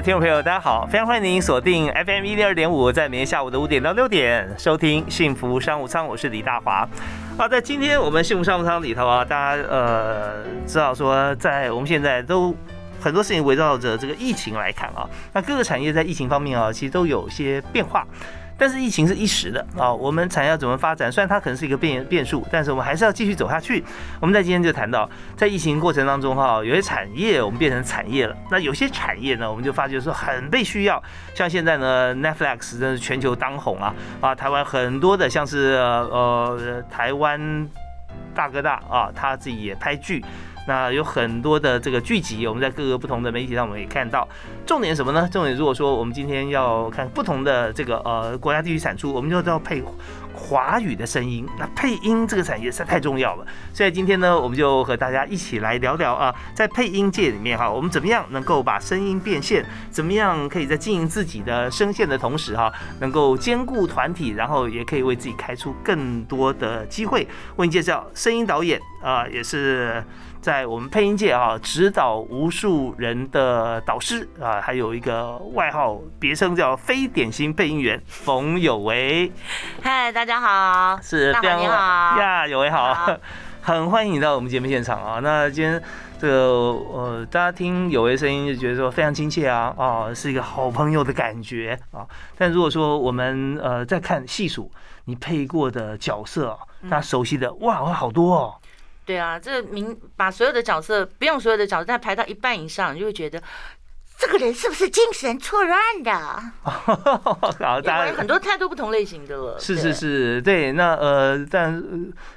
听众朋友，大家好！非常欢迎您锁定 FM 一零二点五，在每天下午的五点到六点收听《幸福商务舱》，我是李大华。好，在今天我们《幸福商务舱》里头啊，大家呃知道说，在我们现在都很多事情围绕着这个疫情来看啊，那各个产业在疫情方面啊，其实都有些变化。但是疫情是一时的啊，我们产业要怎么发展？虽然它可能是一个变变数，但是我们还是要继续走下去。我们在今天就谈到，在疫情过程当中哈，有些产业我们变成产业了，那有些产业呢，我们就发觉说很被需要。像现在呢，Netflix 真是全球当红啊啊！台湾很多的像是呃台湾大哥大啊，他自己也拍剧。那有很多的这个剧集，我们在各个不同的媒体上我们也看到。重点什么呢？重点如果说我们今天要看不同的这个呃国家地区产出，我们就要配华语的声音。那配音这个产业实在太重要了。所以今天呢，我们就和大家一起来聊聊啊，在配音界里面哈，我们怎么样能够把声音变现？怎么样可以在经营自己的声线的同时哈，能够兼顾团体，然后也可以为自己开出更多的机会。为你介绍声音导演啊，也是。在我们配音界啊，指导无数人的导师啊，还有一个外号别称叫“非典型配音员”冯有为。嗨，大家好，是大家好呀，有为好，很欢迎你到我们节目现场啊。那今天这个呃，大家听有为声音就觉得说非常亲切啊，啊，是一个好朋友的感觉啊。但如果说我们呃再看细数你配过的角色，大家熟悉的哇，好多哦。对啊，这明把所有的角色不用所有的角色，但排到一半以上，你就会觉得这个人是不是精神错乱的？好，当然很多太多不同类型的了。是是是，对，那呃，但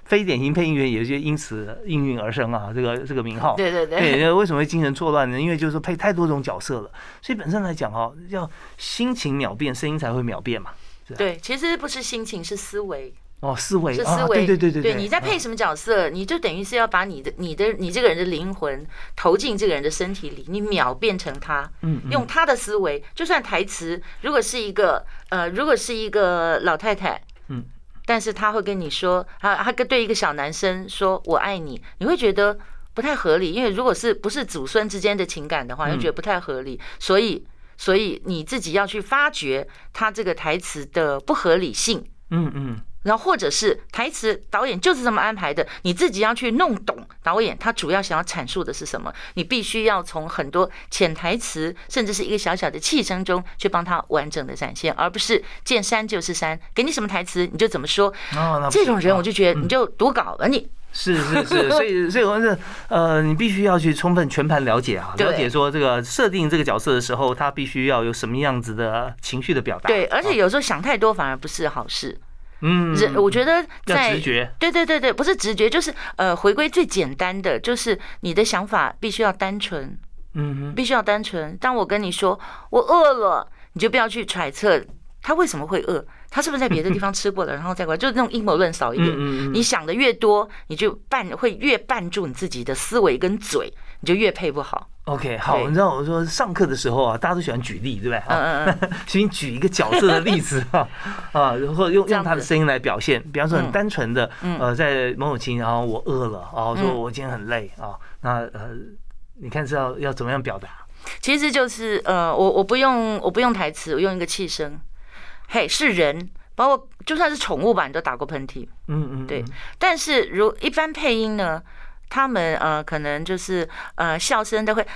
非典型配音员也就因此应运而生啊，这个这个名号。对对对。对，为什么会精神错乱呢？因为就是配太多种角色了，所以本身来讲哈，要心情秒变，声音才会秒变嘛。对，其实不是心情，是思维。哦，思维。是思维，对对对对，你在配什么角色，你就等于是要把你的、你的、你这个人的灵魂投进这个人的身体里，你秒变成他，嗯，用他的思维，就算台词如果是一个呃，如果是一个老太太，嗯，但是他会跟你说，他他跟对一个小男生说我爱你，你会觉得不太合理，因为如果是不是祖孙之间的情感的话，就觉得不太合理，所以所以你自己要去发掘他这个台词的不合理性，嗯嗯。然后或者是台词，导演就是这么安排的，你自己要去弄懂导演他主要想要阐述的是什么，你必须要从很多潜台词，甚至是一个小小的气声中去帮他完整的展现，而不是见山就是山，给你什么台词你就怎么说。哦，这种人我就觉得你就读稿了，你是是是，所以所以我是呃，你必须要去充分全盘了解啊，了解说这个设定这个角色的时候，他必须要有什么样子的情绪的表达。对，而且有时候想太多反而不是好事。嗯，人我觉得在直觉，对对对对，不是直觉，就是呃，回归最简单的，就是你的想法必须要单纯，嗯，必须要单纯。当我跟你说我饿了，你就不要去揣测他为什么会饿，他是不是在别的地方吃过了，然后再过来，就是那种阴谋论少一点。你想的越多，你就绊会越绊住你自己的思维跟嘴，你就越配不好。OK，好，你知道我说上课的时候啊，大家都喜欢举例，对不对？嗯嗯嗯，请举一个角色的例子啊 啊，然后用用他的声音来表现，比方说很单纯的，呃，在某某亲，然后我饿了，然后说我今天很累啊，那呃，你看是要要怎么样表达？其实就是呃，我我不用我不用台词，我用一个气声，嘿，是人，包括就算是宠物吧，你都打过喷嚏，嗯嗯，对。但是如一般配音呢？他们呃，可能就是呃，笑声都会哈，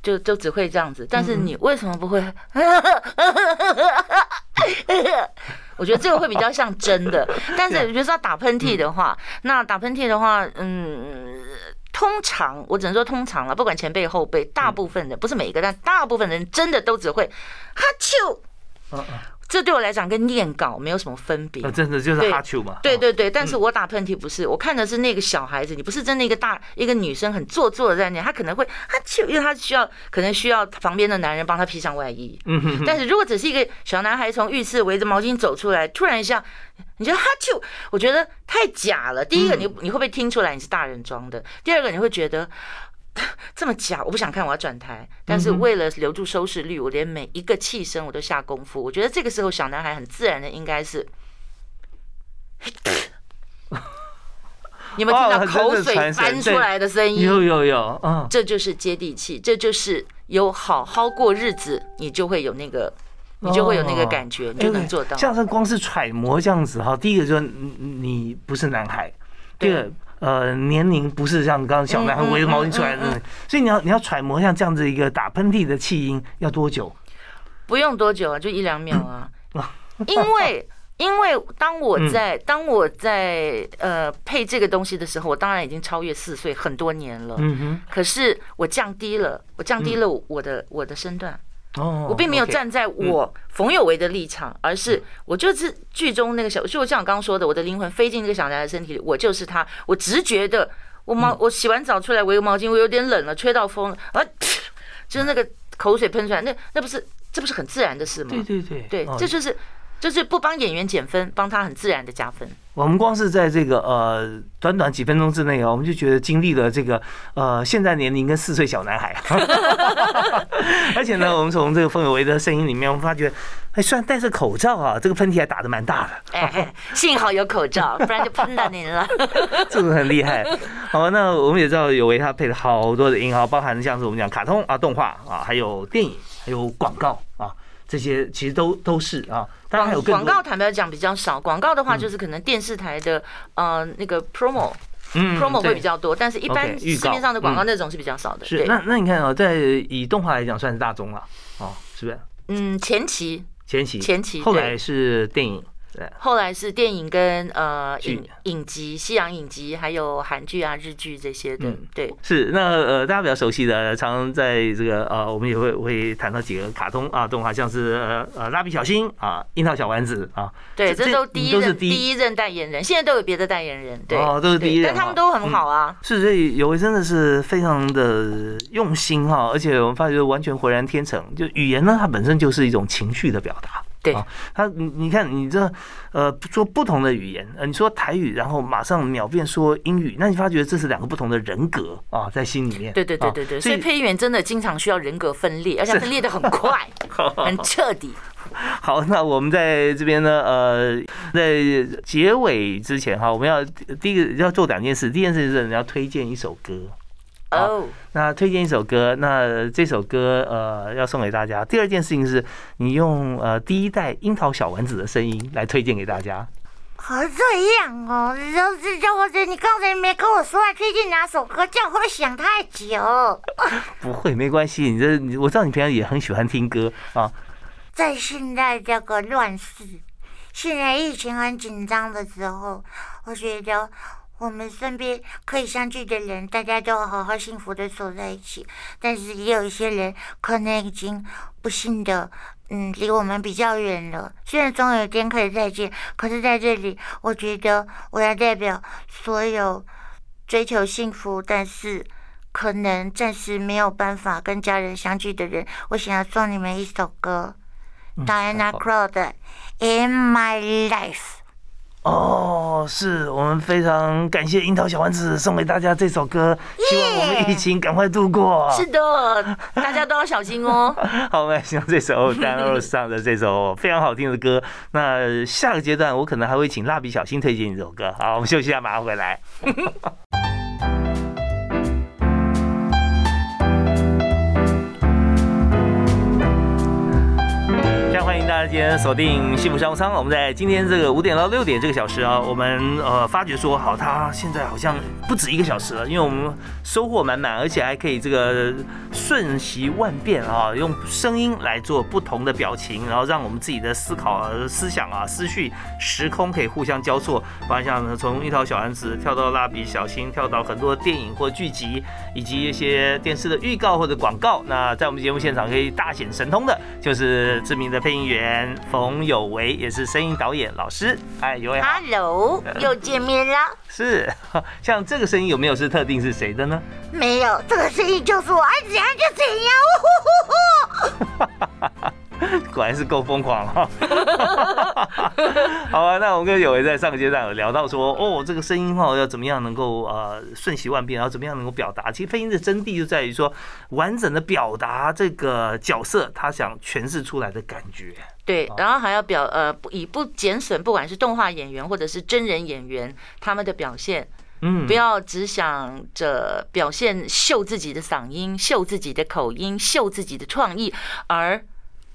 就就只会这样子。但是你为什么不会？我觉得这个会比较像真的。但是比如说打喷嚏的话，那打喷嚏的话，嗯，通常我只能说通常了，不管前辈后辈，大部分人不是每一个，但大部分人真的都只会哈啾。这对我来讲跟念稿没有什么分别。真的就是哈啾嘛。对对对，但是我打喷嚏不是，我看的是那个小孩子，你不是真的一个大一个女生很做作的在那，她可能会哈啾，因为她需要可能需要旁边的男人帮她披上外衣。嗯哼。但是如果只是一个小男孩从浴室围着毛巾走出来，突然一下，你觉得哈啾，我觉得太假了。第一个，你你会不会听出来你是大人装的？第二个，你会觉得。这么假，我不想看，我要转台。但是为了留住收视率，我连每一个气声我都下功夫。我觉得这个时候小男孩很自然的应该是，你们听到口水翻出来的声音？有有有，嗯，这就是接地气，这就是有好好过日子，你就会有那个，你就会有那个感觉，你就能做到。像是光是揣摩这样子哈，第一个就是你不是男孩，第二。呃，年龄不是像刚刚小男孩围着毛巾出来的，所以你要你要揣摩像这样子一个打喷嚏的气音要多久？不用多久啊，就一两秒啊。因为因为当我在当我在呃配这个东西的时候，我当然已经超越四岁很多年了。嗯哼。可是我降低了，我降低了我的我的身段。哦，我并没有站在我冯有为的立场，而是我就是剧中那个小，就像我刚刚说的，我的灵魂飞进这个小男孩身体里，我就是他。我直觉的，我毛我洗完澡出来围个毛巾，我有点冷了，吹到风了，啊，就是那个口水喷出来，那那不是这不是很自然的事吗？对对对，对，这就是就是不帮演员减分，帮他很自然的加分。我们光是在这个呃短短几分钟之内啊，我们就觉得经历了这个呃现在年龄跟四岁小男孩，而且呢，我们从这个风有为的声音里面，我们发觉，哎，虽然戴着口罩啊，这个喷嚏还打得蛮大的，哎，幸好有口罩，不然就喷到您了，这个很厉害。好，那我们也知道有为他配了好多的音啊，包含像是我们讲卡通啊、动画啊，还有电影，还有广告啊。这些其实都都是啊，当然还有广告，坦白讲比较少。广告的话，就是可能电视台的呃那个 promo，嗯，promo 会比较多，但是一般市面上的广告那种是比较少的。是，那那你看啊，在以动画来讲，算是大众了，哦，是不是？嗯，前期，前期，前期，后来是电影。后来是电影跟呃影影集、西洋影集，还有韩剧啊、日剧这些的。对，是那呃大家比较熟悉的，常常在这个呃我们也会会谈到几个卡通啊动画，像是呃呃蜡笔小新啊、樱桃小丸子啊。对，这都第一任第一任代言人，现在都有别的代言人。对，哦，都是第一任，但他们都很好啊。是，所以有为真的是非常的用心哈，而且我们发觉完全浑然天成。就语言呢，它本身就是一种情绪的表达。对，他你你看你这呃说不同的语言，呃你说台语，然后马上秒变说英语，那你发觉这是两个不同的人格啊，在心里面。对对对对对，所以配音员真的经常需要人格分裂，而且分裂的很快，很彻底。好，那我们在这边呢，呃，在结尾之前哈，我们要第一个要做两件事，第一件事是你要推荐一首歌。哦，那推荐一首歌，那这首歌呃要送给大家。第二件事情是你用呃第一代樱桃小丸子的声音来推荐给大家。好这样哦，就是叫我这你刚才没跟我说要推荐哪首歌，这样会想太久。不会，没关系，你这我知道你平常也很喜欢听歌啊。在现在这个乱世，现在疫情很紧张的时候，我觉得。我们身边可以相聚的人，大家都好好幸福的守在一起。但是也有一些人，可能已经不幸的，嗯，离我们比较远了。虽然总有一天可以再见，可是在这里，我觉得我要代表所有追求幸福，但是可能暂时没有办法跟家人相聚的人，我想要送你们一首歌，Diana Crow 的《In My Life》。哦，是我们非常感谢樱桃小丸子送给大家这首歌，希望我们疫情赶快度过。是的，大家都要小心哦。好，我们来欣赏这首 Dan Rose 上的这首非常好听的歌。那下个阶段，我可能还会请蜡笔小新推荐一首歌。好，我们休息一下，马上回来。家今天锁定幸福商务舱，我们在今天这个五点到六点这个小时啊，我们呃发觉说好，他现在好像不止一个小时了，因为我们收获满满，而且还可以这个瞬息万变啊，用声音来做不同的表情，然后让我们自己的思考、思想啊、思绪、时空可以互相交错。包括像从一条小丸子跳到蜡笔小新，跳到很多电影或剧集，以及一些电视的预告或者广告。那在我们节目现场可以大显神通的，就是知名的配音员。演冯有为，也是声音导演老师。哎，有位好。Hello，又见面了。是，像这个声音有没有是特定是谁的呢？没有，这个声音就是我，爱怎样就怎样。呼呼呼果然是够疯狂哈。好啊，那我们跟有为在上个阶段有聊到说，哦，这个声音哈要怎么样能够呃瞬息万变，然后怎么样能够表达？其实配音的真谛就在于说，完整的表达这个角色他想诠释出来的感觉。对，然后还要表呃不以不减损，不管是动画演员或者是真人演员他们的表现，嗯不要只想着表现秀自己的嗓音、秀自己的口音、秀自己的创意，而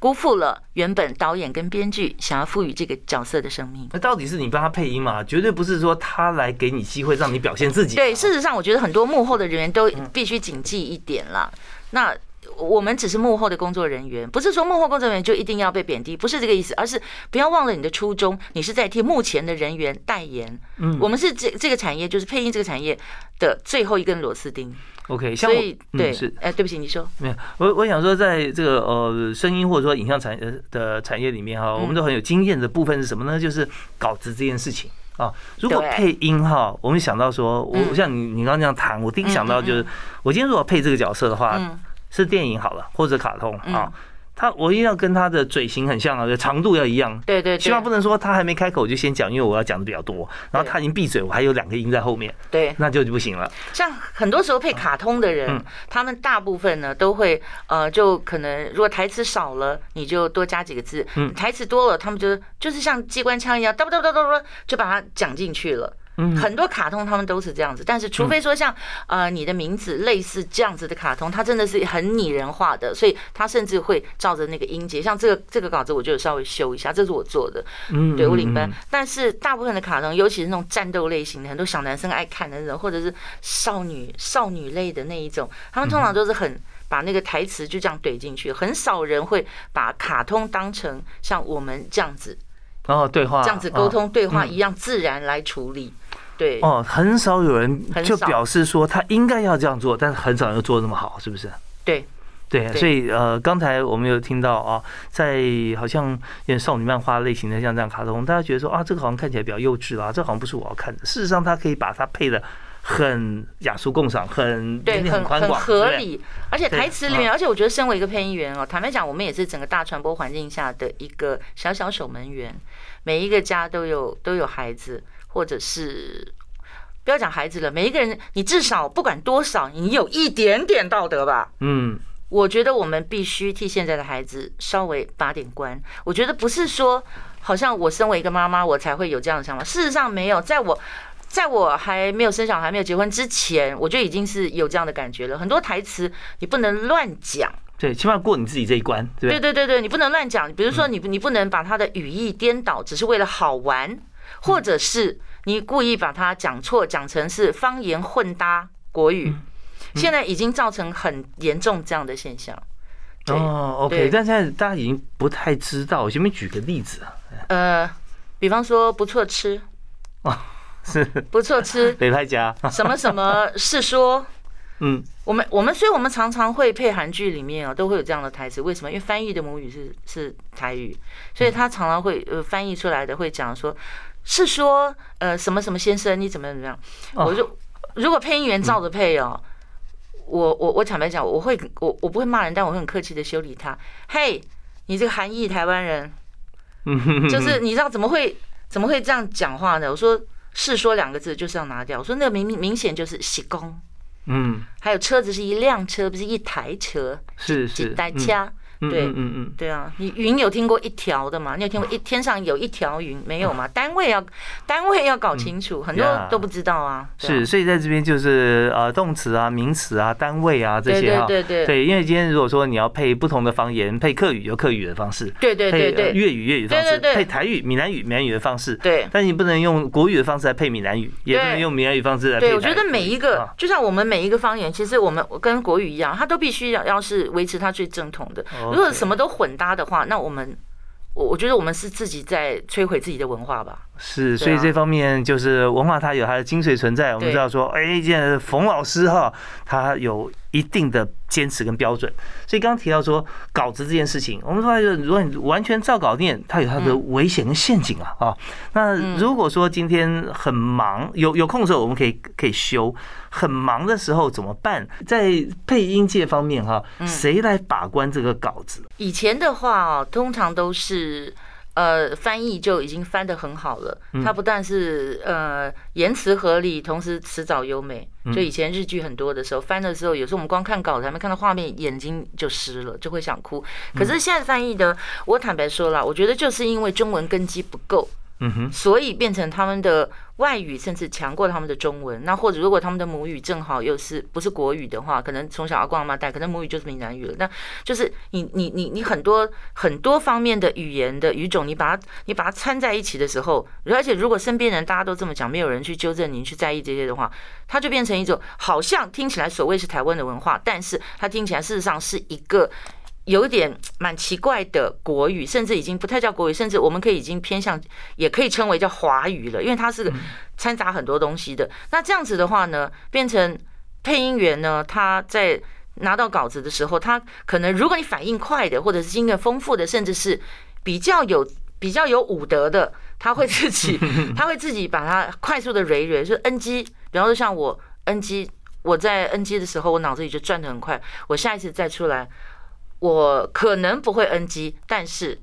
辜负了原本导演跟编剧想要赋予这个角色的生命。那到底是你帮他配音嘛？绝对不是说他来给你机会让你表现自己。对，事实上，我觉得很多幕后的人员都必须谨记一点啦。那我们只是幕后的工作人员，不是说幕后工作人员就一定要被贬低，不是这个意思，而是不要忘了你的初衷，你是在替目前的人员代言。嗯我们是这这个产业，就是配音这个产业的最后一根螺丝钉。OK，像我所以，对嗯是，哎，对不起，你说，没有，我我想说，在这个呃声音或者说影像产呃的产业里面哈，我们都很有经验的部分是什么呢？就是稿子这件事情啊。如果配音哈，我们想到说，我嗯。像你你刚刚这样谈，我第一想到就是，我今天如果配这个角色的话，嗯。是电影好了，或者卡通啊嗯，他我一定要跟他的嘴型很像啊，长度要一样。对对希望不能说他还没开口我就先讲，因为我要讲的比较多，然后他已经闭嘴，我还有两个音在后面，对，那就不行了。像很多时候配卡通的人嗯，他们大部分呢都会呃，就可能如果台词少了，你就多加几个字；嗯台词多了，他们就就是像机关枪一样，哒哒哒哒哒，就把它讲进去了。嗯很多卡通他们都是这样子，但是除非说像呃你的名字类似这样子的卡通，它真的是很拟人化的，所以它甚至会照着那个音节，像这个这个稿子我就稍微修一下，这是我做的，嗯对我领班嗯。但是大部分的卡通，尤其是那种战斗类型的，很多小男生爱看的那种，或者是少女少女类的那一种，他们通常都是很把那个台词就这样怼进去，很少人会把卡通当成像我们这样子然后对话这样子沟通对话嗯一样自然来处理。对，哦，很少有人就表示说他应该要这样做，但是很少人做的那么好，是不是？对，对，所以呃，刚才我们有听到啊，在好像有点少女漫画类型的像这样卡通，大家觉得说啊，这个好像看起来比较幼稚啦，这好像不是我要看的。事实上，它可以把它配的很雅俗共赏，很对，很宽广。合理，而且台词里面，而且我觉得身为一个配音员哦，坦白讲，我们也是整个大传播环境下的一个小小守门员，每一个家都有都有孩子，或者是。不要讲孩子了，每一个人，你至少不管多少，你有一点点道德吧。嗯，我觉得我们必须替现在的孩子稍微把点关。我觉得不是说，好像我身为一个妈妈，我才会有这样的想法。事实上没有，在我在我还没有生小孩、没有结婚之前，我就已经是有这样的感觉了。很多台词你不能乱讲，对，起码过你自己这一关，对不对？对对对对，你不能乱讲。比如说你你不能把他的语义颠倒，只是为了好玩，或者是你故意把它讲错，讲成是方言混搭国语。现在已经造成很严重这样的现象。哦，OK，但现在大家已经不太知道，我前面举个例子啊，呃，比方说不错吃，是不错吃，北派家，什么什么是说。嗯，我们我们所以我们常常会配韩剧里面啊，都会有这样的台词。为什么？因为翻译的母语是是台语，所以他常常会呃翻译出来的会讲说，是说呃什么什么先生你怎么怎么样。哦我就如果配音员照着配哦，我我我坦白讲，我会我我不会骂人，但我会很客气的修理他。嘿，你这个韩裔台湾人，嗯 就是你知道怎么会怎么会这样讲话呢？我说“是说”两个字就是要拿掉。我说那个明明明显就是喜功，嗯，还有车子是一辆车，不是一台车，是是，几台嗯车。嗯对嗯嗯嗯，对啊，你云有听过一条的吗？你有听过一天上有一条云没有吗？单位要单位要搞清楚，很多都不知道啊。啊是，所以在这边就是呃动词啊、名词啊、单位啊这些哈。对对对对，因为今天如果说你要配不同的方言，配客语有客语的方式，对对对粤语粤语方式，对对对配台语闽南语闽南语的方式。对但你不能用国语的方式来配闽南语，也不能用闽南语方式来配对，我觉得每一个啊，就像我们每一个方言，其实我们跟国语一样，它都必须要要是维持它最正统的。如果什么都混搭的话，那我们我我觉得我们是自己在摧毁自己的文化吧。是，所以这方面就是文化，它有它的精髓存在。我们知道说，哎，现在冯老师哈，他有一定的坚持跟标准。所以刚刚提到说稿子这件事情，我们发现如果你完全照稿念，它有它的危险跟陷阱啊啊。那如果说今天很忙，有有空的时候我们可以可以修，很忙的时候怎么办？在配音界方面哈，谁来把关这个稿子？以前的话哦，通常都是。呃，翻译就已经翻得很好了。它不但是呃言辞合理，同时词藻优美。就以前日剧很多的时候，翻的时候，有时候我们光看稿子还没看到画面，眼睛就湿了，就会想哭。可是现在翻译的，我坦白说了，我觉得就是因为中文根基不够。所以变成他们的外语甚至强过他们的中文。那或者如果他们的母语正好又是不是国语的话，可能从小阿公阿妈带，可能母语就是闽南语了。那就是你你你你很多很多方面的语言的语种，你把它你把它掺在一起的时候，而且如果身边人大家都这么讲，没有人去纠正你去在意这些的话，它就变成一种好像听起来所谓是台湾的文化，但是它听起来事实上是一个。有点 蛮奇怪的国语，甚至已经不太叫国语，甚至我们可以已经偏向，也可以称为叫华语了，因为它是掺杂很多东西的。那这样子的话呢，变成配音员呢，他在拿到稿子的时候，他可能如果你反应快的，或者是经验丰富的，甚至是比较有 比较有武德的，他会自己 他会自己把它快速的蕊蕊，就 NG，比方说像我 NG，我在 NG 的时候，我脑子里就转的很快，我下一次再出来。我可能不会 NG，但是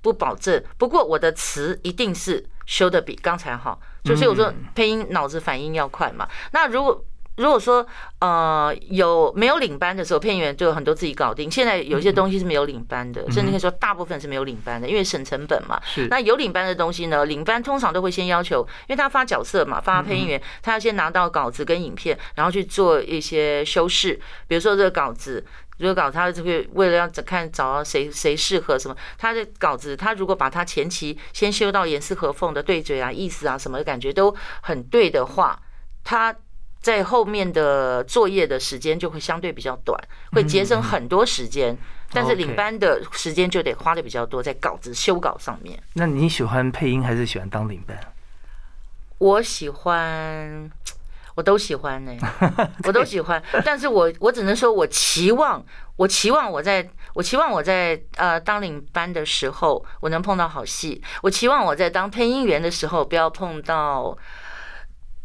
不保证。不过我的词一定是修的比刚才好，就是我说配音脑子反应要快嘛。那如果如果说呃有没有领班的时候，配音员就有很多自己搞定。现在有些东西是没有领班的，甚至可以说大部分是没有领班的，因为省成本嘛。是。那有领班的东西呢？领班通常都会先要求，因为他发角色嘛，发配音员，他要先拿到稿子跟影片，然后去做一些修饰。比如说这个稿子。如果稿他就会为了要看找到谁谁适合什么，他的稿子他如果把他前期先修到严丝合缝的对嘴啊、意思啊什么感觉都很对的话，他在后面的作业的时间就会相对比较短，会节省很多时间。但是领班的时间就得花的比较多在稿子修稿上面。那你喜欢配音还是喜欢当领班？我喜欢。我都喜欢呢，我都喜欢，但是我我只能说，我期望，我期望我在，我期望我在呃当领班的时候，我能碰到好戏；我期望我在当配音员的时候，不要碰到。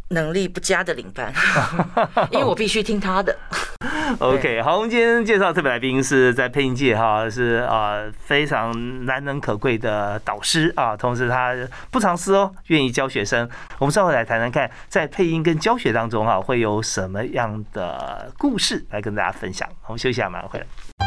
能力不佳的领班，因为我必须听他的。OK，好，我们今天介绍特别来宾是在配音界哈，是啊非常难能可贵的导师啊，同时他不藏私哦，愿意教学生。我们稍后来谈谈看，在配音跟教学当中哈，会有什么样的故事来跟大家分享。我们休息一下，马上回来。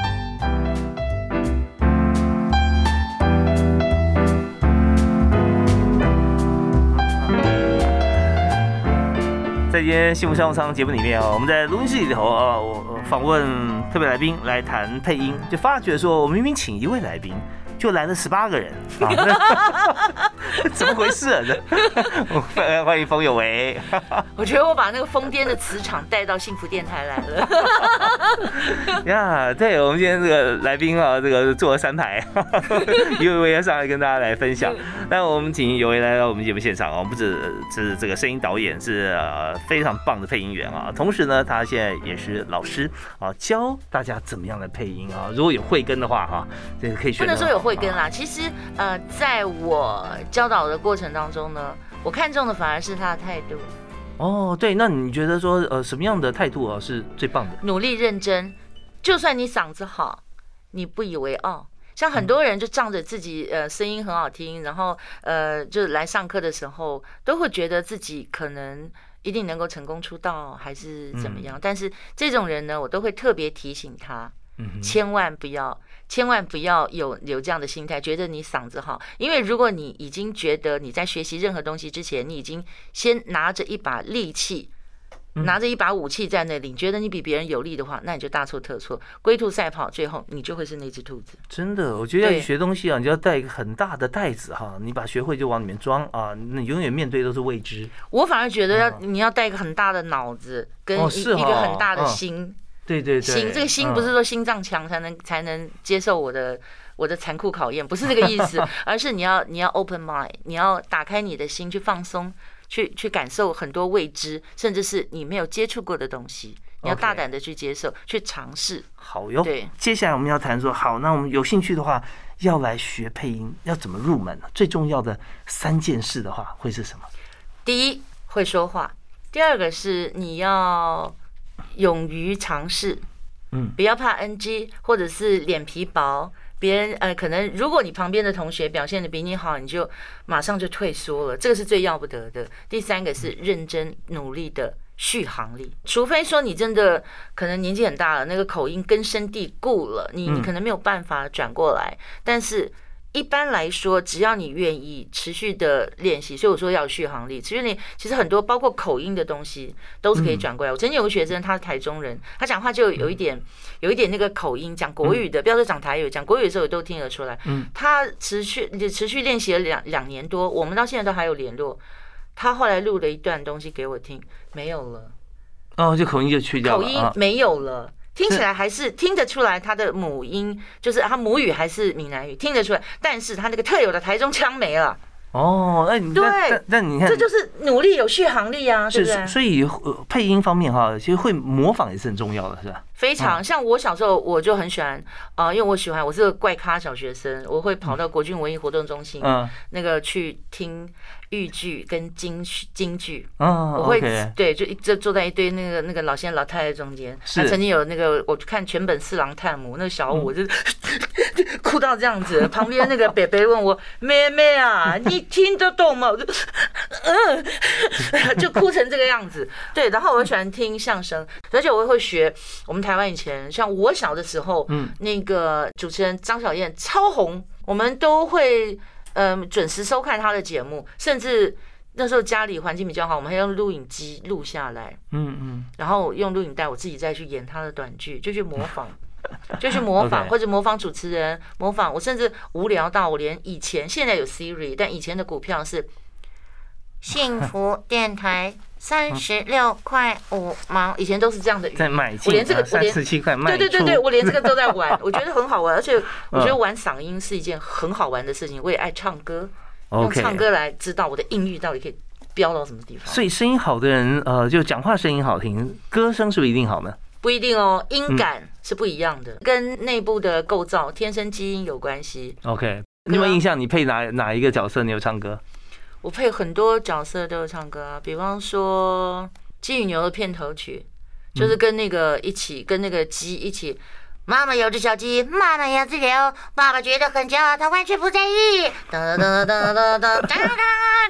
在今天幸福商务舱节目里面啊，我们在录音室里头啊，我访问特别来宾来谈配音，就发觉说，我明明请一位来宾。就来了十八个人，怎么回事啊？这欢迎冯有为。我觉得我把那个疯癫的磁场带到幸福电台来了。呀，对，我们今天这个来宾啊，这个坐了三排，有为要上来跟大家来分享。那我们请有为来到我们节目现场啊，不止是这个声音导演，是非常棒的配音员啊，同时呢，他现在也是老师啊，教大家怎么样来配音啊。如果有慧根的话哈，这个可以选。不能说有慧。会跟啦，其实呃，在我教导的过程当中呢，我看中的反而是他的态度。哦，对，那你觉得说呃，什么样的态度啊是最棒的？努力认真，就算你嗓子好，你不以为傲。像很多人就仗着自己呃声音很好听，然后呃就来上课的时候，都会觉得自己可能一定能够成功出道，还是怎么样。但是这种人呢，我都会特别提醒他，千万不要。千万不要有有这样的心态，觉得你嗓子好，因为如果你已经觉得你在学习任何东西之前，你已经先拿着一把利器，拿着一把武器在那里，觉得你比别人有利的话，那你就大错特错，龟兔赛跑，最后你就会是那只兔子。真的，我觉得要学东西啊，你就要带一个很大的袋子哈，你把学会就往里面装啊，你永远面对都是未知。我反而觉得要你要带一个很大的脑子跟一一个很大的心。对对对，心这个心不是说心脏强才能才能接受我的我的残酷考验，不是这个意思，而是你要你要 open mind，你要打开你的心去放松，去去感受很多未知，甚至是你没有接触过的东西。你要大胆的去接受，去尝试。好哟。对，接下来我们要谈说，好，那我们有兴趣的话，要来学配音，要怎么入门呢？最重要的三件事的话，会是什么？第一，会说话；第二个是你要勇于尝试，嗯不要怕 NG 或者是脸皮薄。别人呃，可能如果你旁边的同学表现的比你好，你就马上就退缩了，这个是最要不得的。第三个是认真努力的续航力，除非说你真的可能年纪很大了，那个口音根深蒂固了，你你可能没有办法转过来。但是一般来说，只要你愿意持续的练习，所以我说要有续航力。持续练，其实很多包括口音的东西都是可以转过来。我曾经有个学生，他是台中人，他讲话就有一点有一点那个口音，讲国语的，不要说讲台语，讲国语的时候我都听得出来。嗯，他持续也持续练习了两两年多，我们到现在都还有联络。他后来录了一段东西给我听，没有了。哦，就口音就去掉口。音没有了。听起来还是听得出来他的母音，就是他母语还是闽南语，听得出来，但是他那个特有的台中腔没了，哦，那你对那你看，这就是努力有续航力啊，对是是，不是？所以呃配音方面哈，其实会模仿也是很重要的，是吧？非常像我小时候我就很喜欢啊、因为我喜欢我是个怪咖小学生，我会跑到国军文艺活动中心嗯那个去听豫剧跟京剧京剧。嗯我会对，就一直坐在一堆那个那个老先生老太太中间。是他曾经有那个，我看全本四郎探母，那个小五就 哭到这样子。旁边那个北北问我：“妹妹啊，你听得懂吗？”我就 嗯，就哭成这个样子。对，然后我喜欢听相声，而且我会学我们台湾以前，像我小的时候，嗯那个主持人张小燕超红，我们都会嗯准时收看她的节目，甚至那时候家里环境比较好，我们还用录影机录下来。嗯嗯，然后用录影带，我自己再去演她的短剧，就去模 仿，就去模仿或者模仿主持人，模仿我甚至无聊到我连以前现在有 Siri，但以前的股票是幸福电台三十六块五毛，以前都是这样的鱼，在买进我连这个啊三我连十七块卖对对对对，我连这个都在玩，我觉得很好玩，而且我觉得嗯玩嗓音是一件很好玩的事情，我也爱唱歌，用唱歌来知道我的音域到底可以飙到什么地方。所以声音好的人，呃，就讲话声音好听，歌声是不是一定好呢？不一定哦，音嗯感是不一样的，跟内部的构造、天生基因有关系。OK，你有没有印象？你配哪哪一个角色？你有唱歌？我配很多角色都有唱歌啊，比方说《鸡与牛》的片头曲，就是跟那个一起，跟那个鸡一起。妈妈有只小鸡，妈妈要自留，爸爸觉得很骄傲，他完全不在意。哒哒哒哒哒哒哒哒哒哒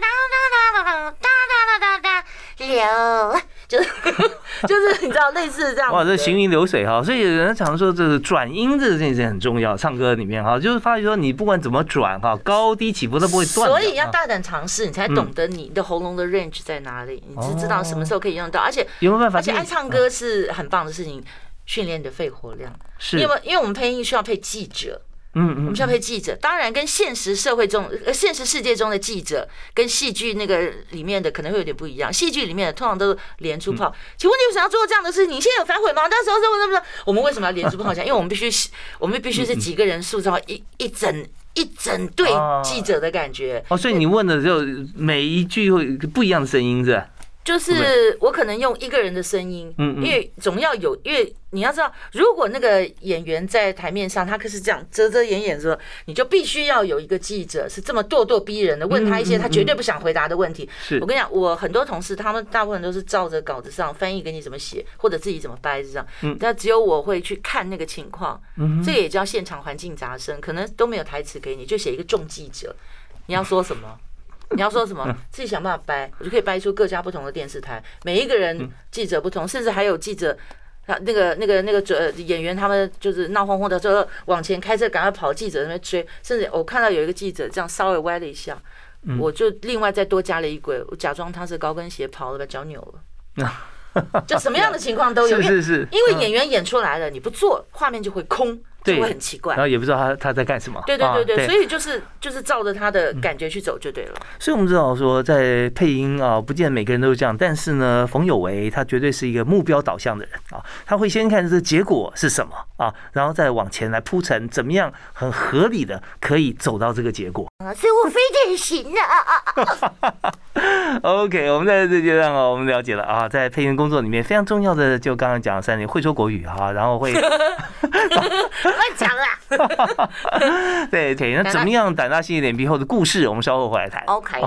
哒哒哒哒哒哒，流。就是 就是你知道类似这样。哇，这行云流水哈，所以人家常说这是转音这件事情很重要，唱歌里面哈，就是发觉说你不管怎么转哈，高低起伏都不会断掉。所以要啊大胆尝试，你才懂得你的喉咙的 range 在哪里，你只知道什么时候可以用到，而且有没有办法而且？爱唱歌是很棒的事情，训练你的肺活量。是，因为因为我们配音需要配记者，嗯嗯我们需要配记者，当然跟现实社会中、呃现实世界中的记者跟戏剧那个里面的可能会有点不一样。戏剧里面的通常都是连珠炮。请问你为什么要做这样的事情？你现在有反悔吗？那时候什么什么什么？我们为什么要连珠炮 讲？因为我们必须，我们必须是几个人塑造一一整一整队记者的感觉。哦，所以你问的就每一句会不一样的声音是吧？就是我可能用一个人的声音，因为总要有，因为你要知道，如果那个演员在台面上，他可是这样遮遮掩掩的时候，你就必须要有一个记者是这么咄咄逼人的，问他一些他绝对不想回答的问题。我跟你讲，我很多同事他们大部分都是照着稿子上翻译给你怎么写，或者自己怎么掰这样嗯，但只有我会去看那个情况，这个也叫现场环境杂声，可能都没有台词给你，就写一个重记者，你要说什么？你要说什么，自己想办法掰，我就可以掰出各家不同的电视台，每一个人记者不同，甚至还有记者。他那个、那个、那个主演员，他们就是闹哄哄的，就往前开车，赶快跑，记者那边追。甚至我看到有一个记者这样稍微歪了一下，我就另外再多加了一轨，我假装他是高跟鞋跑了，把脚扭了。就什么样的情况都有，是是是，因为演员演出来了，你不做，画面就会空，就对会很奇怪然。后也不知道他他在干什么。对对对对，啊所以就是就是照着他的感觉去走就对了。所以我们知道说，在配音啊，不见每个人都是这样，但是呢，冯有为他绝对是一个目标导向的人啊，他会先看这个结果是什么啊，然后再往前来铺陈，怎么样很合理的可以走到这个结果。啊所以我非典型啊！OK，我们在这阶段哦，我们了解了啊，在配音工作里面非常重要的，就刚刚讲的三年，会说国语啊，然后会 乱讲啦。对对，那怎么样胆大心一脸皮厚的故事，我们稍后回来谈。OK，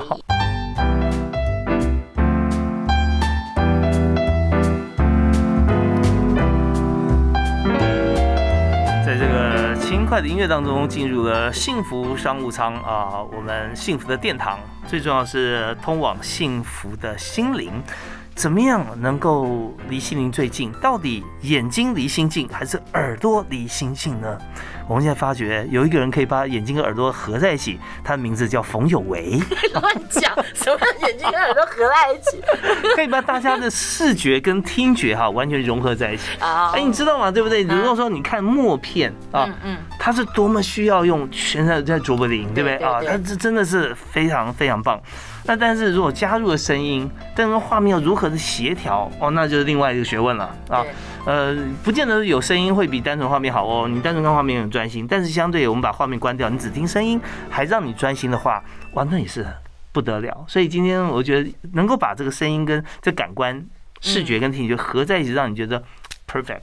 在这个轻快的音乐当中，进入了幸福商务舱啊，我们幸福的殿堂。最重要是通往幸福的心灵。怎么样能够离心灵最近？到底眼睛离心近，还是耳朵离心近呢？我们现在发觉有一个人可以把眼睛跟耳朵合在一起，他的名字叫冯有为，乱讲，什么眼睛跟耳朵合在一起 可以把大家的视觉跟听觉哈完全融合在一起。啊 哎，你知道吗？对不对？如果说你看默片啊，嗯嗯，它是多么需要用全在在卓别林，对不对啊？对对它这真的是非常非常棒。那但是如果加入了声音，但是画面要如何的协调哦，那就是另外一个学问了啊。呃，不见得有声音会比单纯画面好哦。你单纯看画面很专心，但是相对我们把画面关掉，你只听声音，还让你专心的话，哇，那也是不得了。所以今天我觉得能够把这个声音跟这感官、视觉跟听觉合在一起，让你觉得 perfect。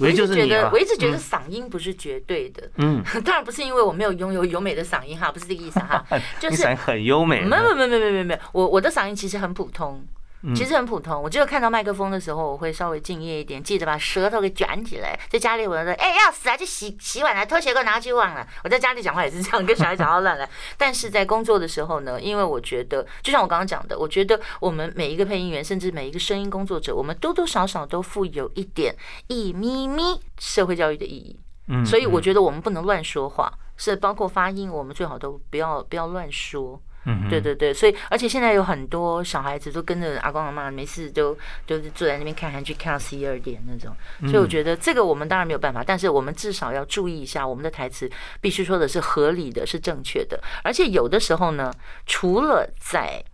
我我一直觉得，我一直觉得嗓音不是绝对的。嗯，当然不是因为我没有拥有优美的嗓音哈，不是这个意思哈，就是很优美。没有没有没有没有没有我我的嗓音其实很普通，嗯其实很普通。我只有看到麦克风的时候，我会稍微敬业一点，记得把舌头给卷起来。在家里我说，哎、要死啊，去洗洗碗啊，拖鞋给我拿去忘了。我在家里讲话也是这样，跟小孩讲话乱来。但是在工作的时候呢，因为我觉得，就像我刚刚讲的，我觉得我们每一个配音员，甚至每一个声音工作者，我们多多少少都负有一点一咪咪社会教育的意义。嗯所以我觉得我们不能乱说话，是包括发音，我们最好都不要不要乱说。嗯对对对，所以而且现在有很多小孩子都跟着阿公阿妈，没事都都是坐在那边看韩剧，看到十一二点那种。所以我觉得这个我们当然没有办法，但是我们至少要注意一下，我们的台词必须说的是合理的，是正确的。而且有的时候呢，除了在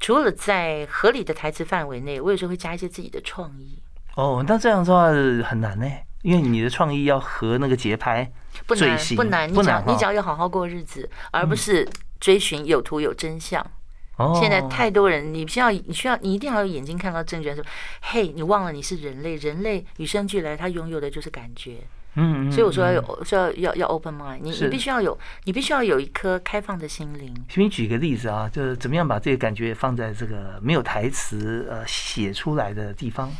除了在合理的台词范围内，我有时候会加一些自己的创意。哦，那这样的话很难呢，因为你的创意要和那个节拍不难不难，你只要你只要有好好过日子，而不是追寻有图有真相。哦，现在太多人，你需要你需要你一定要有眼睛看到证据，说，嘿，你忘了你是人类，人类与生俱来，他拥有的就是感觉。嗯，嗯所以我说要嗯有，说要要要 open mind，你你必须要有，你必须要有一颗开放的心灵。请你举个例子啊，就是怎么样把这个感觉放在这个没有台词呃写出来的地方？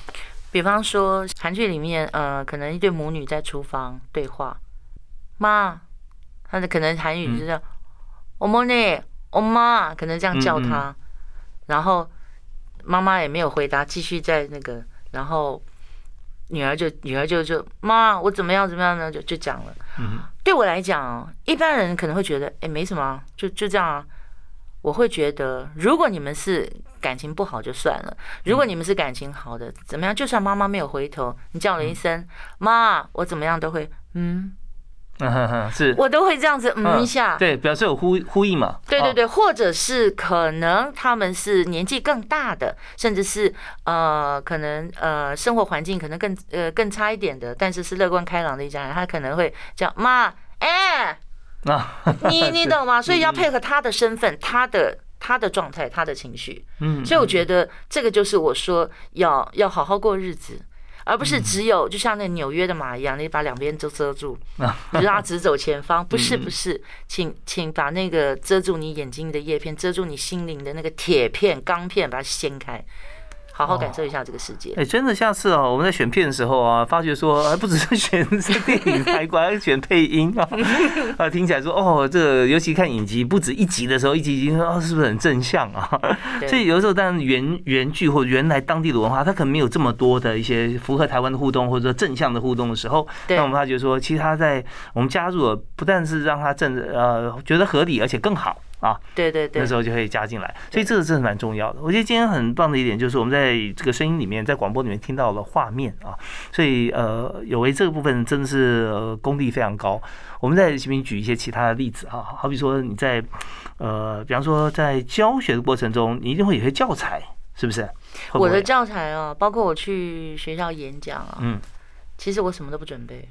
比方说韩剧里面，呃，可能一对母女在厨房对话，妈，他的可能韩语就是我们呢，我妈，可能这样叫他，然后妈妈也没有回答，继续在那个，然后女儿就女儿就就妈，我怎么样怎么样呢？就就讲了。嗯对我来讲，一般人可能会觉得，哎，没什么啊，就就这样啊。我会觉得，如果你们是感情不好就算了，如果你们是感情好的，怎么样？就算妈妈没有回头，你叫了一声“妈”，我怎么样都会嗯，嗯哼哼，是我都会这样子嗯一下。对，表示有呼呼应嘛？啊，对对对，或者是可能他们是年纪更大的，甚至是呃，可能呃生活环境可能更呃更差一点的，但是是乐观开朗的一家人，他可能会叫妈，哎、啊，你你懂吗？所以要嗯配合他的身份、他的他的状态、他的情绪。嗯，所以我觉得这个就是我说要要好好过日子，而不是只有就像那纽约的马一样，你把两边都遮住，你让它直走前方。不是不是，请请把那个遮住你眼睛的叶片，遮住你心灵的那个铁片、钢片，把它掀开。好好感受一下这个世界。哎、真的，下次哦，我们在选片的时候啊，发觉说，还不只是选 这电影开关，还 选配音啊，啊，听起来说，哦，这个尤其看影集，不止一集的时候，一集一集，哦，是不是很正向啊？所以有的时候，当然原原剧或原来当地的文化，它可能没有这么多的一些符合台湾的互动，或者说正向的互动的时候，那我们发觉说，其实它在我们加入了，不但是让它正呃觉得合理，而且更好。啊，对对对，那时候就可以加进来，所以这个真的蛮重要的。我觉得今天很棒的一点就是我们在这个声音里面，在广播里面听到了画面啊，所以呃，有为这个部分真的是呃功力非常高。我们在前面举一些其他的例子哈，好比说你在呃，比方说在教学的过程中，你一定会有些教材，是不是？会不会我的教材啊，包括我去学校演讲啊，嗯其实我什么都不准备。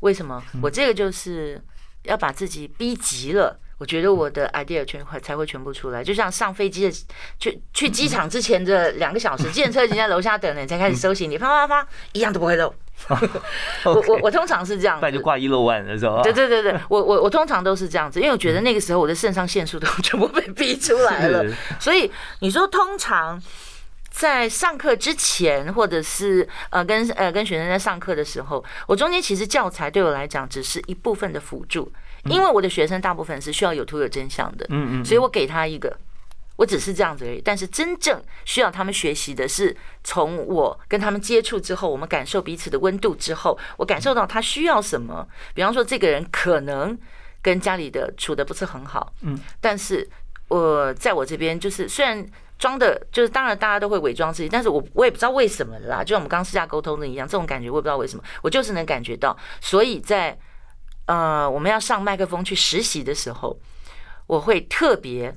为什么？我这个就是要把自己逼急了。我觉得我的 idea 全会才会全部出来，就像上飞机的去去机场之前的两个小时，计程车已经在楼下等了，你才开始收行李，啪啪啪，一样都不会漏。我我我通常是这样子不然就。挂一漏万的时候啊，对对对对，我我我通常都是这样子，因为我觉得那个时候我的肾上腺素都 全部被逼出来了，所以你说通常在上课之前，或者是呃跟呃跟学生在上课的时候，我中间其实教材对我来讲只是一部分的辅助，因为我的学生大部分是需要有图有真相的，嗯嗯，所以我给他一个。我只是这样子而已，但是真正需要他们学习的是，从我跟他们接触之后，我们感受彼此的温度之后，我感受到他需要什么。比方说，这个人可能跟家里的处的不是很好，嗯，但是我在我这边就是虽然装的，就是当然大家都会伪装自己，但是我我也不知道为什么啦，就像我们刚刚私下沟通的一样，这种感觉我也不知道为什么，我就是能感觉到，所以在呃我们要上麦克风去实习的时候，我会特别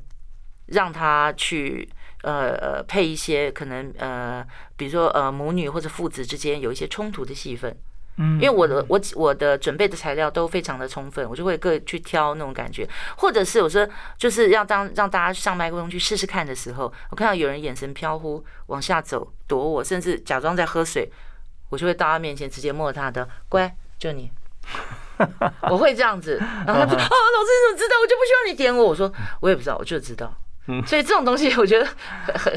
让他去呃呃配一些可能呃比如说呃母女或者父子之间有一些冲突的戏份。嗯因为我的我我的准备的材料都非常的充分，我就会各去挑那种感觉，或者是我说就是要当让大家上麦克风去试试看的时候，我看到有人眼神飘忽往下走躲我，甚至假装在喝水，我就会到他面前直接摸他的，乖，就你。我会这样子，然后他说：“啊，老师你怎么知道？我就不希望你点我。”我说：“我也不知道，我就知道。”所以这种东西，我觉得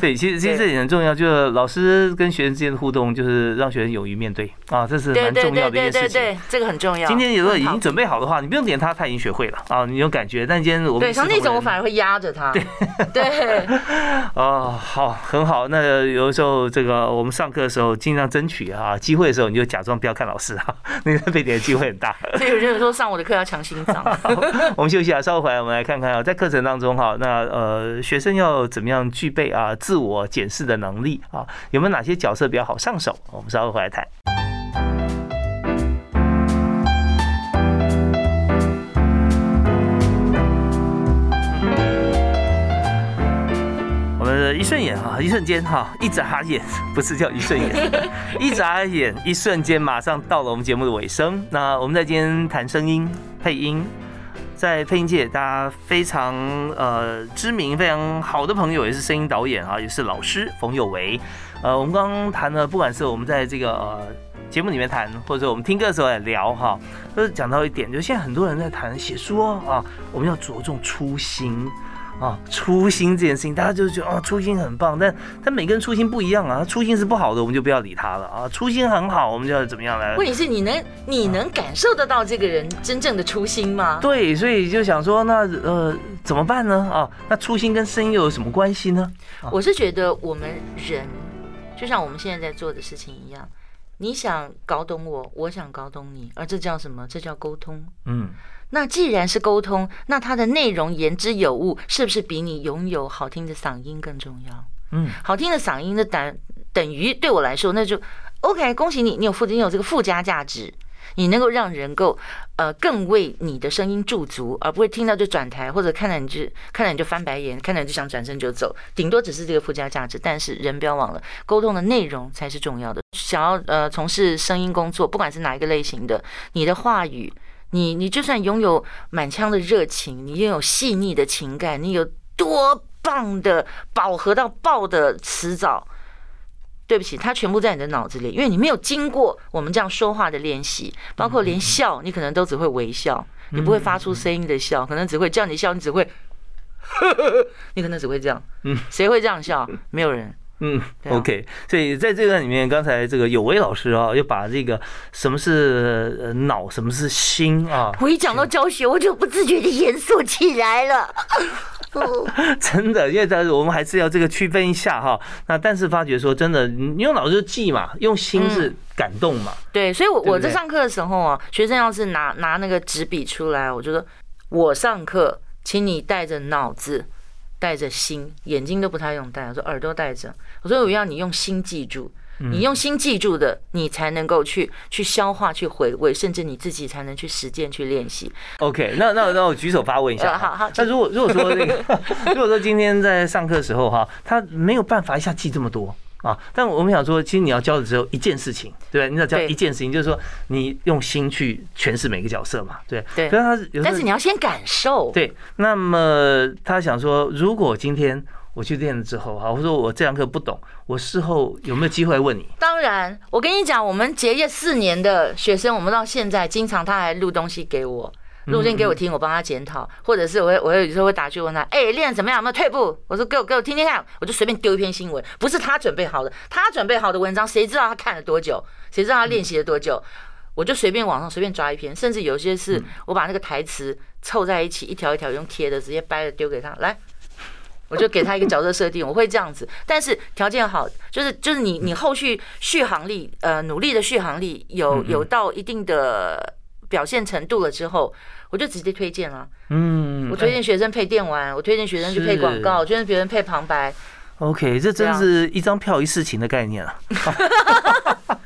对，其实其实这也很重要，就是老师跟学生之间的互动，就是让学生勇于面对啊，这是对对蛮重要对的一件事情。对对对，这个很重要。今天如果已经准备好的话，你不用点他，他已经学会了啊，你有感觉。但今天我们对，像那种我反而而会压着他。对，哦，好，很好。那有的时候这个我们上课的时候，尽量争取啊机会的时候，你就假装不要看老师啊，那个被点的机会很大。所以有人说上我的课要强心脏。我们休息啊，稍后回来我们来看看啊，在课程当中哈，那呃学生要怎么样具备啊自我检视的能力啊？有没有哪些角色比较好上手？我们稍后回来谈。我们的一瞬眼哈，一瞬间哈，一眨眼不是叫一瞬眼，一眨眼，一瞬间马上到了我们节目的尾声。那我们在今天谈声音配音，在配音界大家非常呃知名、非常好的朋友，也是声音导演啊，也是老师冯有为。呃，我们刚刚谈的，不管是我们在这个呃节目里面谈，或者我们听歌的时候也聊哈，都讲到一点，就是现在很多人在谈写书啊，我们要着重初心。啊，初心这件事情，大家就觉得啊，初心很棒，但但每个人初心不一样啊，初心是不好的，我们就不要理他了啊，初心很好，我们就要怎么样来？问题是你能你能感受得到这个人真正的初心吗？对，所以就想说，那呃怎么办呢？啊，那初心跟声音又有什么关系呢？我是觉得我们人就像我们现在在做的事情一样，你想搞懂我，我想搞懂你，而这叫什么？这叫沟通。嗯，那既然是沟通，那它的内容言之有物，是不是比你拥有好听的嗓音更重要？嗯，好听的嗓音的等等于对我来说，那就 OK，恭喜你，你有附你有这个附加价值，你能够让人够呃更为你的声音驻足，而不会听到就转台，或者看到你就看到你就翻白眼，看到你就想转身就走，顶多只是这个附加价值。但是人不要忘了，沟通的内容才是重要的。想要呃从事声音工作，不管是哪一个类型的，你的话语。你你就算拥有满腔的热情，你拥有细腻的情感，你有多棒的饱和到爆的词藻，对不起，它全部在你的脑子里，因为你没有经过我们这样说话的练习，包括连笑，你可能都只会微笑，你不会发出声音的笑，可能只会叫你笑，你只会，你可能只会这样，嗯，谁会这样笑？没有人。嗯啊，OK，所以在这段里面，刚才这个有为老师啊，又把这个什么是呃脑，什么是心啊，我一讲到教学，我就不自觉的严肃起来了。哦 真的，因为在我们还是要这个区分一下哈。那但是发觉说，真的，你用脑子记嘛，用心是感动嘛。对，所以我，我在上课的时候啊，学生要是拿拿那个纸笔出来，我就说，我上课请你带着脑子，带着心，眼睛都不太用带，我说耳朵带着，我说我要你用心记住。你用心记住的，你才能够去去消化、去回味，甚至你自己才能去实践、去练习。OK，那那那我举手发问一下。呃好好那如果如果说那个，如果说今天在上课的时候哈，他没有办法一下记这么多啊，但我们想说，其实你要教的只有一件事情，对？你要教一件事情，就是说你用心去诠释每个角色嘛，对。对可是他有但是你要先感受。对，那么他想说，如果今天我去练了之后，哈，我说我这堂课不懂，我事后有没有机会问你？当然，我跟你讲，我们结业四年的学生，我们到现在经常他还录东西给我。录音给我听，我帮他检讨，或者是我会我会有时候会打去问他，哎、练得怎么样？有没有退步？我说给我给我听听看，我就随便丢一篇新闻，不是他准备好的，他准备好的文章，谁知道他看了多久？谁知道他练习了多久？我就随便网上随便抓一篇，甚至有些是我把那个台词凑在一起，一条一条用贴的，直接掰了丢给他，来，我就给他一个角色设定，我会这样子。但是条件好，就是就是你你后续续航力，呃，努力的续航力有有到一定的表现程度了之后，我就直接推荐了。嗯我推荐学生配电玩，我推荐学生去配广告，我推荐学生配旁白。OK，这真是一张票一事情的概念啊。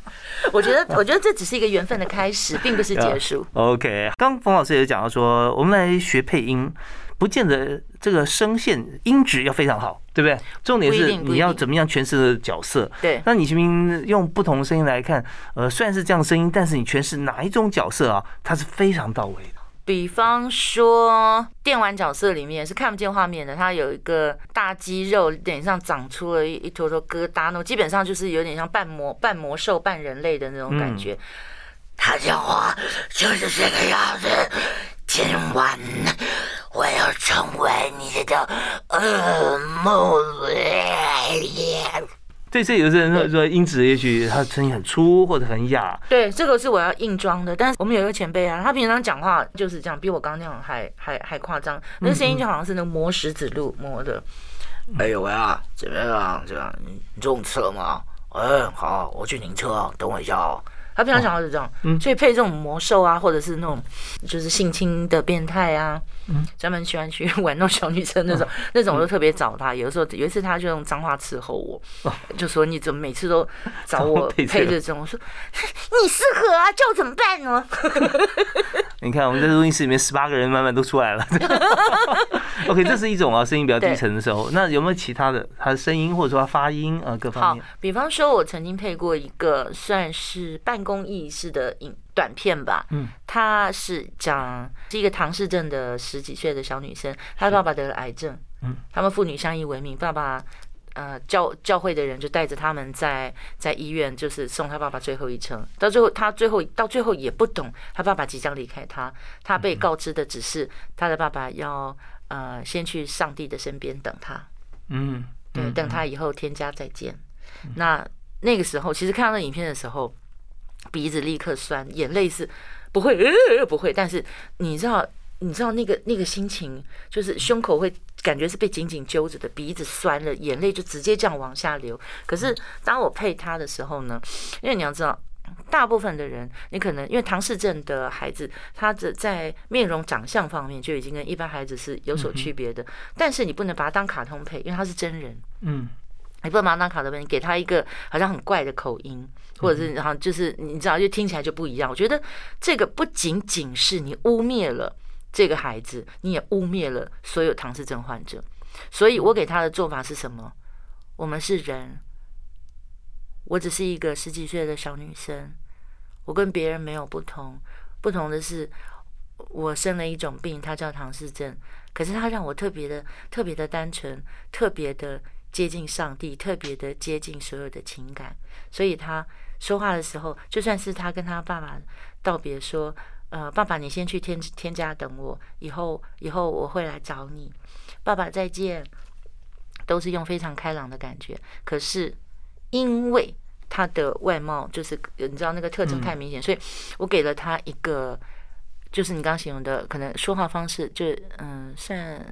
我觉得我觉得这只是一个缘分的开始，并不是结束。OK，刚冯老师也讲到说，我们来学配音，不见得这个声线音质要非常好，对不对？重点是你要怎么样诠释的角色。对那你明明用不同的声音来看，呃，虽然是这样的声音，但是你诠释哪一种角色啊，它是非常到位的。比方说，电玩角色里面是看不见画面的，它有一个大肌肉，脸上长出了一一坨坨疙瘩，那种基本上就是有点像半魔半魔兽半人类的那种感觉。他讲话就是这个样子。今晚我要成为你的噩梦。对，所以有些人说说音质，也许他声音很粗或者很哑。对，这个是我要硬装的。但是我们有一个前辈啊，他平常讲话就是这样，比我刚刚那样还还还夸张。那个声音就好像是那个磨石子路磨的。哎呦喂啊，怎么样？这样你你中车了吗？哎，好，我去停车啊，等我一下哦。他平常讲话是这样，所以配这种魔兽啊，或者是那种就是性侵的变态啊，专门喜欢去 玩弄小女生那种，那种我都特别找他。有的时候有一次他就用脏话伺候我，就说你怎么每次都找我配这种？我说 你适合啊，叫我怎么办呢？你看，我们在录音室里面十八个人慢慢都出来了。OK，这是一种啊，声音比较低沉的时候。那有没有其他的？他的声音或者说他发音啊，各方好面。，比方说，我曾经配过一个算是办公意识的影短片吧，嗯，他是讲是一个唐氏症的十几岁的小女生，她爸爸得了癌症，嗯，他们父女相依为命，爸爸。呃，教教会的人就带着他们在在医院，就是送他爸爸最后一程。到最后，他最后到最后也不懂，他爸爸即将离开他，他被告知的只是他的爸爸要呃先去上帝的身边等他。嗯，对，嗯等他以后天家再见。那那个时候，其实看到那影片的时候，鼻子立刻酸，眼泪是不会，呃，不会。但是你知道，你知道那个那个心情，就是胸口会感觉是被紧紧揪着的，鼻子酸了，眼泪就直接这样往下流。可是当我配他的时候呢，因为你要知道。大部分的人，你可能因为唐氏症的孩子，他的在面容长相方面就已经跟一般孩子是有所区别的，但是你不能把他当卡通配，因为他是真人。嗯，你不能把他当卡通配，你给他一个好像很怪的口音，或者是然后就是你知道，就听起来就不一样。我觉得这个不仅仅是你污蔑了这个孩子，你也污蔑了所有唐氏症患者。所以我给他的做法是什么？我们是人，我只是一个十几岁的小女生，我跟别人没有不同，不同的是我生了一种病，它叫唐氏症。可是它让我特别的、特别的单纯，特别的接近上帝，特别的接近所有的情感。所以他说话的时候，就算是他跟他爸爸道别说：“呃，爸爸，你先去天天家等我，以后以后我会来找你。”爸爸再见，都是用非常开朗的感觉。可是因为他的外貌就是你知道那个特征太明显，所以我给了他一个。就是你刚刚形容的，可能说话方式就嗯算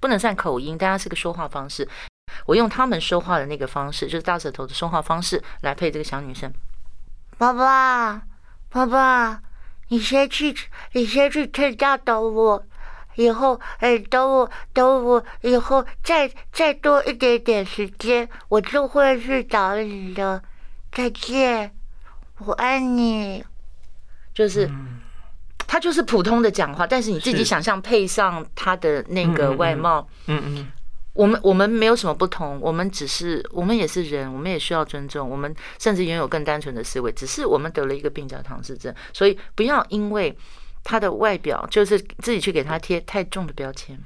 不能算口音，但它是个说话方式。我用他们说话的那个方式，就是大舌头的说话方式来配这个小女生。爸爸，爸爸，你先去，你先去天家等我，以后，哎，等我，等我以后再再多一点点时间，我就会去找你的。再见，我爱你。就是他就是普通的讲话，但是你自己想象配上他的那个嗯嗯嗯外貌，嗯嗯，我们我们没有什么不同，我们只是我们也是人，我们也需要尊重，我们甚至拥有更单纯的思维，只是我们得了一个病叫唐氏症，所以不要因为他的外表就是自己去给他贴太重的标签。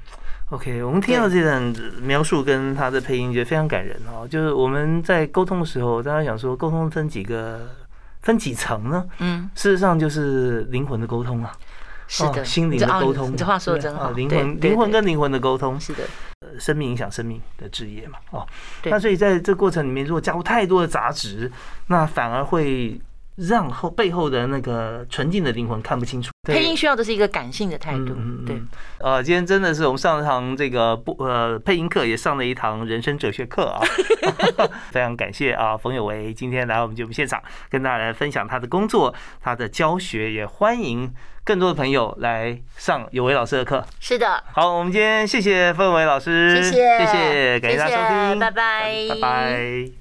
OK，我们听到这段描述跟他的配音，觉得非常感人哦。就是我们在沟通的时候，大家想说沟通分几个分几层呢？嗯，事实上就是灵魂的沟通啊，是的，哦心灵的沟通。你这话说的真好，对灵魂灵魂跟灵魂的沟通，是的，呃生命影响生命的置业嘛。哦，那所以在这过程里面，如果加入太多的杂质，那反而会让后背后的那个纯净的灵魂看不清楚。配音需要的是一个感性的态度，对。呃，今天真的是我们上了堂这个不呃配音课，也上了一堂人生哲学课啊，非常感谢啊冯有为今天来我们节目现场跟大家来分享他的工作、他的教学，也欢迎更多的朋友来上有为老师的课。是的，好，我们今天谢谢冯有为老师，谢谢谢谢，感谢大家收听，拜拜拜拜。